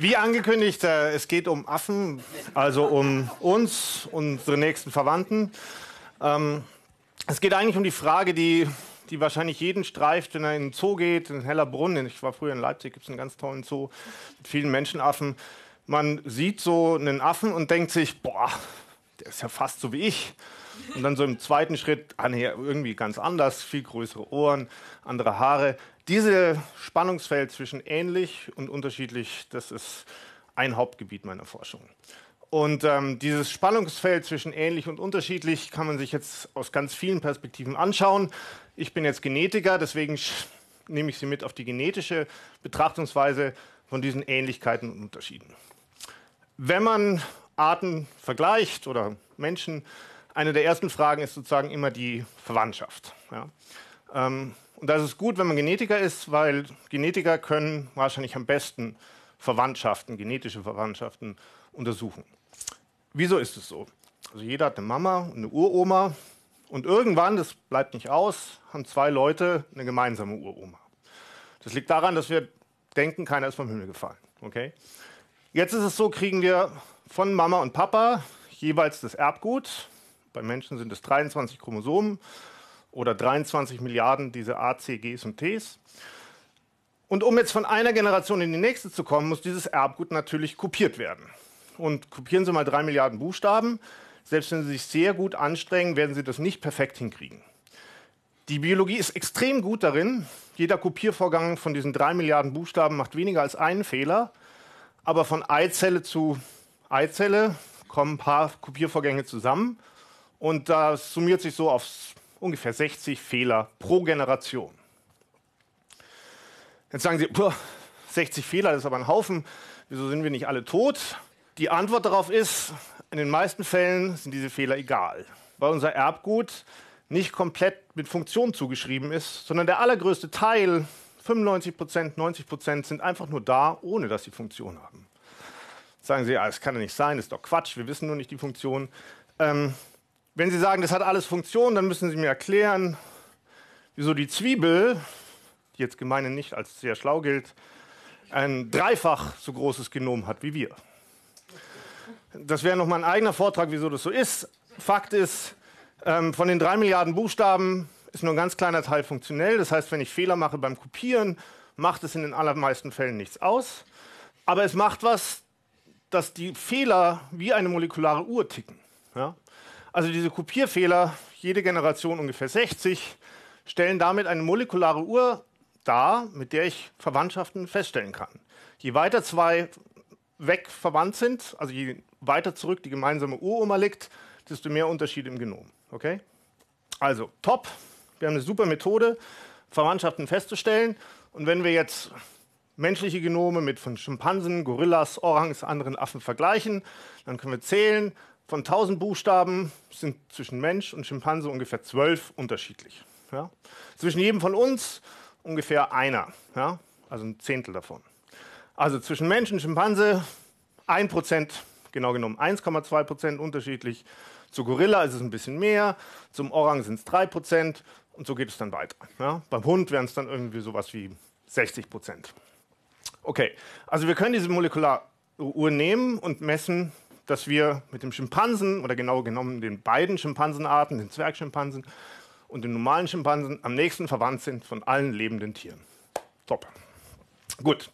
Wie angekündigt, äh, es geht um Affen, also um uns, unsere nächsten Verwandten. Ähm, es geht eigentlich um die Frage, die, die wahrscheinlich jeden streift, wenn er in den Zoo geht, in Hellerbrunn. Ich war früher in Leipzig, gibt es einen ganz tollen Zoo mit vielen Menschenaffen. Man sieht so einen Affen und denkt sich, boah, der ist ja fast so wie ich. Und dann so im zweiten Schritt, ah irgendwie ganz anders, viel größere Ohren, andere Haare. Dieses Spannungsfeld zwischen ähnlich und unterschiedlich, das ist ein Hauptgebiet meiner Forschung. Und ähm, dieses Spannungsfeld zwischen ähnlich und unterschiedlich kann man sich jetzt aus ganz vielen Perspektiven anschauen. Ich bin jetzt Genetiker, deswegen nehme ich Sie mit auf die genetische Betrachtungsweise von diesen Ähnlichkeiten und Unterschieden. Wenn man Arten vergleicht oder Menschen, eine der ersten Fragen ist sozusagen immer die Verwandtschaft. Ja. Ähm, und das ist gut, wenn man Genetiker ist, weil Genetiker können wahrscheinlich am besten Verwandtschaften, genetische Verwandtschaften untersuchen. Wieso ist es so? Also jeder hat eine Mama und eine Uroma und irgendwann, das bleibt nicht aus, haben zwei Leute eine gemeinsame Uroma. Das liegt daran, dass wir denken, keiner ist vom Himmel gefallen. Okay? Jetzt ist es so, kriegen wir von Mama und Papa jeweils das Erbgut. Bei Menschen sind es 23 Chromosomen oder 23 Milliarden diese A, C, Gs und Ts. Und um jetzt von einer Generation in die nächste zu kommen, muss dieses Erbgut natürlich kopiert werden. Und kopieren Sie mal drei Milliarden Buchstaben. Selbst wenn Sie sich sehr gut anstrengen, werden Sie das nicht perfekt hinkriegen. Die Biologie ist extrem gut darin. Jeder Kopiervorgang von diesen drei Milliarden Buchstaben macht weniger als einen Fehler. Aber von Eizelle zu Eizelle kommen ein paar Kopiervorgänge zusammen. Und das summiert sich so auf ungefähr 60 Fehler pro Generation. Jetzt sagen Sie, 60 Fehler, das ist aber ein Haufen, wieso sind wir nicht alle tot? Die Antwort darauf ist, in den meisten Fällen sind diese Fehler egal, weil unser Erbgut nicht komplett mit Funktion zugeschrieben ist, sondern der allergrößte Teil, 95 Prozent, 90 Prozent, sind einfach nur da, ohne dass sie Funktion haben. Sagen Sie, ja, das kann ja nicht sein, das ist doch Quatsch, wir wissen nur nicht die Funktion. Ähm, wenn Sie sagen, das hat alles Funktion, dann müssen Sie mir erklären, wieso die Zwiebel, die jetzt gemeinhin nicht als sehr schlau gilt, ein dreifach so großes Genom hat wie wir. Das wäre nochmal ein eigener Vortrag, wieso das so ist. Fakt ist, ähm, von den drei Milliarden Buchstaben ist nur ein ganz kleiner Teil funktionell. Das heißt, wenn ich Fehler mache beim Kopieren, macht es in den allermeisten Fällen nichts aus. Aber es macht was, dass die Fehler wie eine molekulare Uhr ticken. Ja? Also diese Kopierfehler, jede Generation ungefähr 60, stellen damit eine molekulare Uhr dar, mit der ich Verwandtschaften feststellen kann. Je weiter zwei weg verwandt sind, also je weiter zurück die gemeinsame Uroma liegt, desto mehr Unterschiede im Genom. Okay? Also, top. Wir haben eine super Methode, Verwandtschaften festzustellen. Und wenn wir jetzt menschliche Genome mit von Schimpansen, Gorillas, Orangs, anderen Affen vergleichen, dann können wir zählen, von 1000 Buchstaben sind zwischen Mensch und Schimpanse ungefähr zwölf unterschiedlich. Ja? Zwischen jedem von uns ungefähr einer, ja? also ein Zehntel davon. Also zwischen Mensch und Schimpanse 1%, genau genommen 1,2 Prozent unterschiedlich. Zu Gorilla ist es ein bisschen mehr, zum Orang sind es 3 Prozent und so geht es dann weiter. Ja? Beim Hund wären es dann irgendwie sowas wie 60 Prozent. Okay, also wir können diese Molekularuhr nehmen und messen dass wir mit dem Schimpansen oder genau genommen den beiden Schimpansenarten, den Zwergschimpansen und den normalen Schimpansen, am nächsten verwandt sind von allen lebenden Tieren. Top. Gut.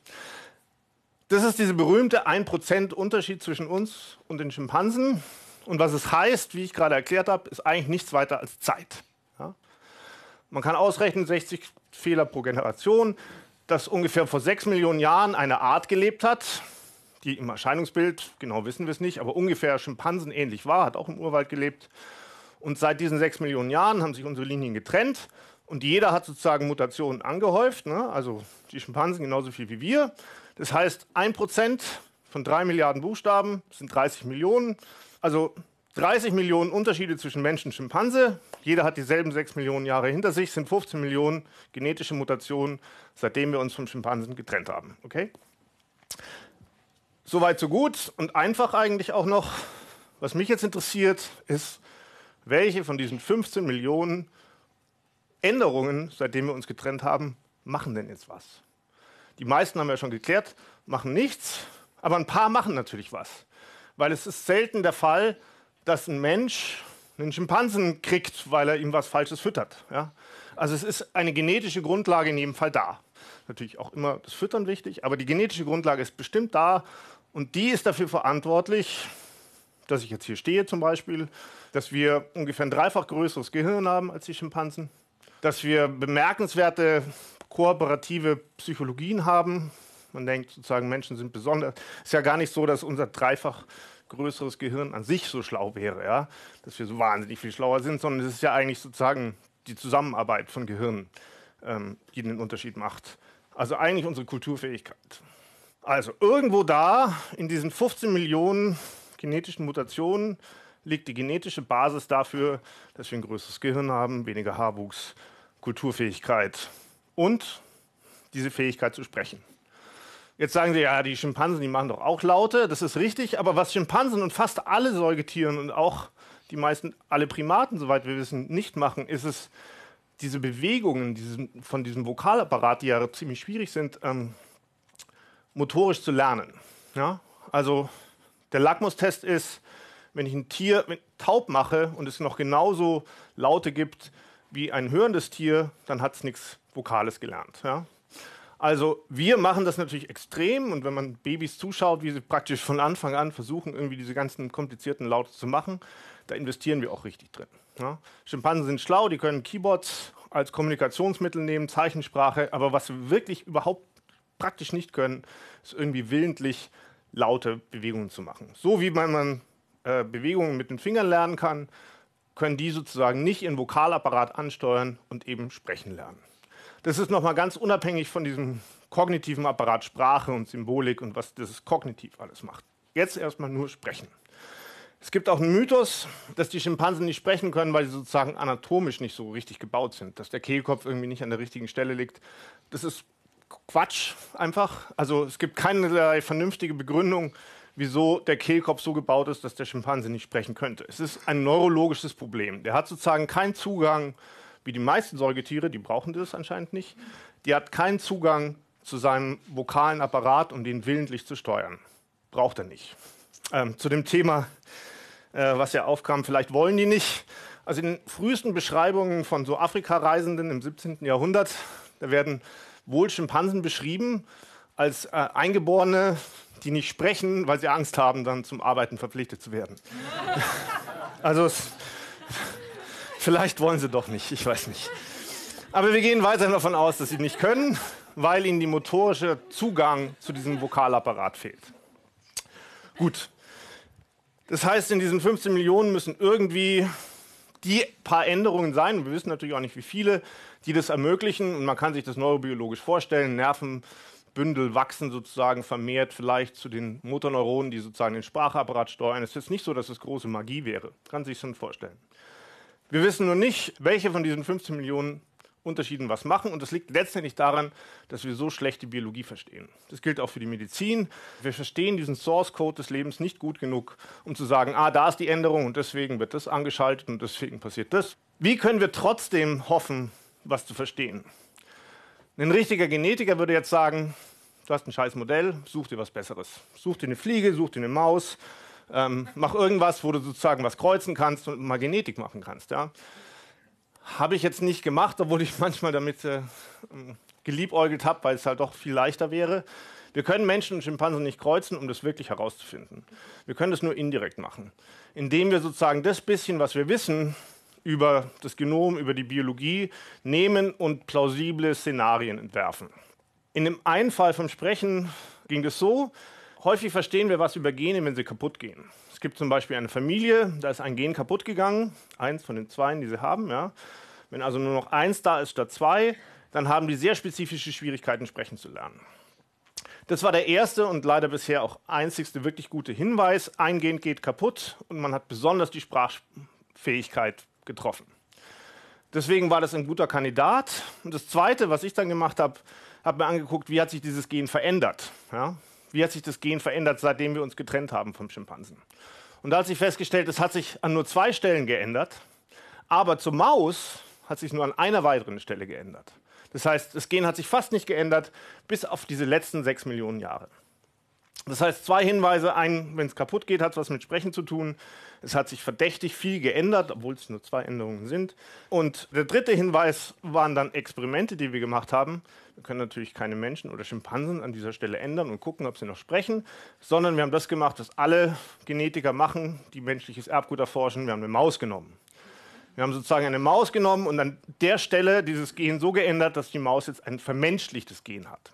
Das ist dieser berühmte 1% Unterschied zwischen uns und den Schimpansen. Und was es heißt, wie ich gerade erklärt habe, ist eigentlich nichts weiter als Zeit. Ja? Man kann ausrechnen, 60 Fehler pro Generation, dass ungefähr vor 6 Millionen Jahren eine Art gelebt hat, die im Erscheinungsbild, genau wissen wir es nicht, aber ungefähr Schimpansen ähnlich war, hat auch im Urwald gelebt. Und seit diesen sechs Millionen Jahren haben sich unsere Linien getrennt und jeder hat sozusagen Mutationen angehäuft, ne? also die Schimpansen genauso viel wie wir. Das heißt, ein Prozent von drei Milliarden Buchstaben sind 30 Millionen. Also 30 Millionen Unterschiede zwischen Mensch und Schimpanse. Jeder hat dieselben 6 Millionen Jahre hinter sich, sind 15 Millionen genetische Mutationen, seitdem wir uns vom Schimpansen getrennt haben. Okay? Soweit, so gut und einfach eigentlich auch noch. Was mich jetzt interessiert, ist, welche von diesen 15 Millionen Änderungen, seitdem wir uns getrennt haben, machen denn jetzt was? Die meisten haben ja schon geklärt, machen nichts. Aber ein paar machen natürlich was. Weil es ist selten der Fall, dass ein Mensch einen Schimpansen kriegt, weil er ihm was Falsches füttert. Ja? Also es ist eine genetische Grundlage in jedem Fall da. Natürlich auch immer das Füttern wichtig, aber die genetische Grundlage ist bestimmt da und die ist dafür verantwortlich, dass ich jetzt hier stehe zum Beispiel, dass wir ungefähr ein dreifach größeres Gehirn haben als die Schimpansen, dass wir bemerkenswerte kooperative Psychologien haben. Man denkt sozusagen, Menschen sind besonders. Es ist ja gar nicht so, dass unser dreifach größeres Gehirn an sich so schlau wäre, ja? dass wir so wahnsinnig viel schlauer sind, sondern es ist ja eigentlich sozusagen die Zusammenarbeit von Gehirnen, ähm, die den Unterschied macht. Also eigentlich unsere Kulturfähigkeit. Also irgendwo da in diesen 15 Millionen genetischen Mutationen liegt die genetische Basis dafür, dass wir ein größeres Gehirn haben, weniger Haarwuchs, Kulturfähigkeit und diese Fähigkeit zu sprechen. Jetzt sagen Sie, ja, die Schimpansen, die machen doch auch Laute, das ist richtig, aber was Schimpansen und fast alle Säugetieren und auch die meisten, alle Primaten, soweit wir wissen, nicht machen, ist es, diese Bewegungen diesen, von diesem Vokalapparat, die ja ziemlich schwierig sind, ähm, motorisch zu lernen. Ja? Also der Lackmustest ist, wenn ich ein Tier taub mache und es noch genauso Laute gibt wie ein hörendes Tier, dann hat es nichts Vokales gelernt. Ja? Also wir machen das natürlich extrem und wenn man Babys zuschaut, wie sie praktisch von Anfang an versuchen, irgendwie diese ganzen komplizierten Laute zu machen, da investieren wir auch richtig drin. Ja. Schimpansen sind schlau, die können Keyboards als Kommunikationsmittel nehmen, Zeichensprache, aber was wir wirklich überhaupt praktisch nicht können, ist irgendwie willentlich laute Bewegungen zu machen. So wie man, äh, Bewegungen mit den Fingern lernen kann, können die sozusagen nicht ihren Vokalapparat ansteuern und eben sprechen lernen. Das ist nochmal ganz unabhängig von diesem kognitiven Apparat Sprache und Symbolik und was das kognitiv alles macht. Jetzt erstmal nur sprechen. Es gibt auch einen Mythos, dass die Schimpansen nicht sprechen können, weil sie sozusagen anatomisch nicht so richtig gebaut sind, dass der Kehlkopf irgendwie nicht an der richtigen Stelle liegt. Das ist Quatsch einfach. Also es gibt keine vernünftige Begründung, wieso der Kehlkopf so gebaut ist, dass der Schimpanse nicht sprechen könnte. Es ist ein neurologisches Problem. Der hat sozusagen keinen Zugang wie die meisten Säugetiere, die brauchen das anscheinend nicht, die hat keinen Zugang zu seinem vokalen Apparat, um den willentlich zu steuern. Braucht er nicht. Ähm, zu dem Thema, äh, was ja aufkam, vielleicht wollen die nicht. Also in den frühesten Beschreibungen von so Afrika-Reisenden im 17. Jahrhundert, da werden wohl Schimpansen beschrieben als äh, Eingeborene, die nicht sprechen, weil sie Angst haben, dann zum Arbeiten verpflichtet zu werden. also Vielleicht wollen sie doch nicht, ich weiß nicht. Aber wir gehen weiterhin davon aus, dass sie nicht können, weil ihnen der motorische Zugang zu diesem Vokalapparat fehlt. Gut. Das heißt, in diesen 15 Millionen müssen irgendwie die paar Änderungen sein, wir wissen natürlich auch nicht wie viele, die das ermöglichen. Und man kann sich das neurobiologisch vorstellen. Nervenbündel wachsen sozusagen vermehrt vielleicht zu den Motorneuronen, die sozusagen den Sprachapparat steuern. Es ist nicht so, dass es große Magie wäre. Kann sich schon vorstellen. Wir wissen nur nicht, welche von diesen 15 Millionen Unterschieden was machen. Und das liegt letztendlich daran, dass wir so schlecht die Biologie verstehen. Das gilt auch für die Medizin. Wir verstehen diesen Source Code des Lebens nicht gut genug, um zu sagen, ah, da ist die Änderung und deswegen wird das angeschaltet und deswegen passiert das. Wie können wir trotzdem hoffen, was zu verstehen? Ein richtiger Genetiker würde jetzt sagen, du hast ein scheiß Modell, such dir was Besseres. Such dir eine Fliege, such dir eine Maus, ähm, mach irgendwas, wo du sozusagen was kreuzen kannst und mal Genetik machen kannst. Ja? Habe ich jetzt nicht gemacht, obwohl ich manchmal damit äh, geliebäugelt habe, weil es halt doch viel leichter wäre. Wir können Menschen und Schimpansen nicht kreuzen, um das wirklich herauszufinden. Wir können das nur indirekt machen, indem wir sozusagen das bisschen, was wir wissen über das Genom, über die Biologie, nehmen und plausible Szenarien entwerfen. In dem einen Fall vom Sprechen ging es so, Häufig verstehen wir was über Gene, wenn sie kaputt gehen. Es gibt zum Beispiel eine Familie, da ist ein Gen kaputt gegangen, eins von den zwei, die sie haben. Ja. Wenn also nur noch eins da ist statt zwei, dann haben die sehr spezifische Schwierigkeiten, sprechen zu lernen. Das war der erste und leider bisher auch einzigste wirklich gute Hinweis. Ein Gen geht kaputt und man hat besonders die Sprachfähigkeit getroffen. Deswegen war das ein guter Kandidat. Und das Zweite, was ich dann gemacht habe, habe mir angeguckt, wie hat sich dieses Gen verändert. Ja? wie hat sich das Gen verändert, seitdem wir uns getrennt haben vom Schimpansen. Und da hat sich festgestellt, es hat sich an nur zwei Stellen geändert, aber zur Maus hat sich nur an einer weiteren Stelle geändert. Das heißt, das Gen hat sich fast nicht geändert, bis auf diese letzten sechs Millionen Jahre. Das heißt, zwei Hinweise. Ein, wenn es kaputt geht, hat es was mit Sprechen zu tun. Es hat sich verdächtig viel geändert, obwohl es nur zwei Änderungen sind. Und der dritte Hinweis waren dann Experimente, die wir gemacht haben. Wir können natürlich keine Menschen oder Schimpansen an dieser Stelle ändern und gucken, ob sie noch sprechen, sondern wir haben das gemacht, was alle Genetiker machen, die menschliches Erbgut erforschen. Wir haben eine Maus genommen. Wir haben sozusagen eine Maus genommen und an der Stelle dieses Gen so geändert, dass die Maus jetzt ein vermenschlichtes Gen hat.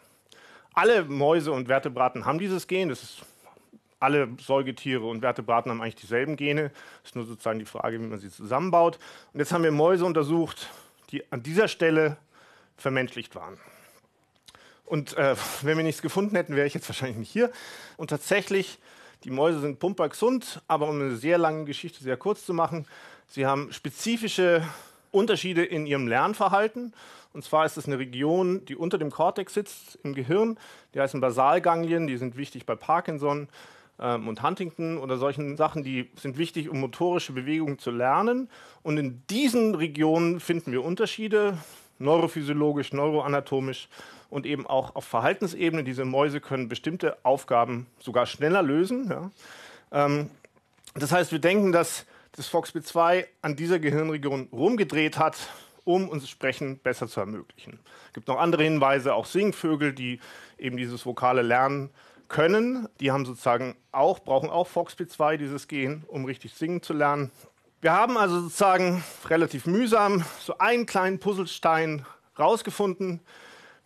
Alle Mäuse und Vertebraten haben dieses Gen. Das ist, alle Säugetiere und Vertebraten haben eigentlich dieselben Gene. Das ist nur sozusagen die Frage, wie man sie zusammenbaut. Und jetzt haben wir Mäuse untersucht, die an dieser Stelle vermenschlicht waren. Und äh, wenn wir nichts gefunden hätten, wäre ich jetzt wahrscheinlich nicht hier. Und tatsächlich, die Mäuse sind pumpergesund, aber um eine sehr lange Geschichte sehr kurz zu machen, sie haben spezifische Unterschiede in ihrem Lernverhalten. Und zwar ist es eine Region, die unter dem Kortex sitzt im Gehirn. Die heißen Basalganglien, die sind wichtig bei Parkinson ähm, und Huntington oder solchen Sachen, die sind wichtig, um motorische Bewegungen zu lernen. Und in diesen Regionen finden wir Unterschiede, neurophysiologisch, neuroanatomisch und eben auch auf Verhaltensebene. Diese Mäuse können bestimmte Aufgaben sogar schneller lösen. Ja. Ähm, das heißt, wir denken, dass das FOXP2 an dieser Gehirnregion rumgedreht hat, um uns Sprechen besser zu ermöglichen. Es gibt noch andere Hinweise, auch Singvögel, die eben dieses vokale Lernen können. Die haben sozusagen auch, brauchen auch FOXP2, dieses Gen, um richtig singen zu lernen. Wir haben also sozusagen relativ mühsam so einen kleinen Puzzlestein rausgefunden,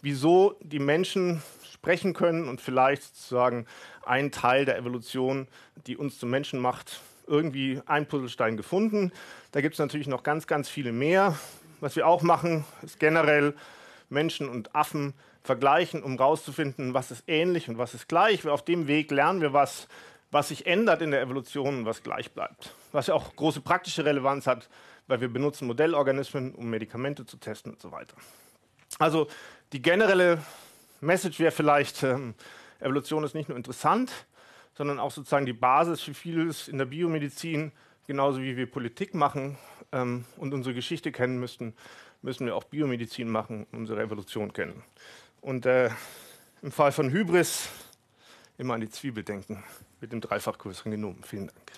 wieso die Menschen sprechen können und vielleicht sozusagen einen Teil der Evolution, die uns zum Menschen macht, irgendwie ein Puzzlestein gefunden. Da gibt es natürlich noch ganz, ganz viele mehr. Was wir auch machen, ist generell Menschen und Affen vergleichen, um herauszufinden, was ist ähnlich und was ist gleich. Auf dem Weg lernen wir was, was sich ändert in der Evolution und was gleich bleibt. Was ja auch große praktische Relevanz hat, weil wir benutzen Modellorganismen, um Medikamente zu testen und so weiter. Also die generelle Message wäre vielleicht, ähm, Evolution ist nicht nur interessant, sondern auch sozusagen die Basis für vieles in der Biomedizin, genauso wie wir Politik machen ähm, und unsere Geschichte kennen müssten, müssen wir auch Biomedizin machen, unsere Evolution kennen. Und äh, im Fall von Hybris immer an die Zwiebel denken mit dem dreifach größeren Genom. Vielen Dank.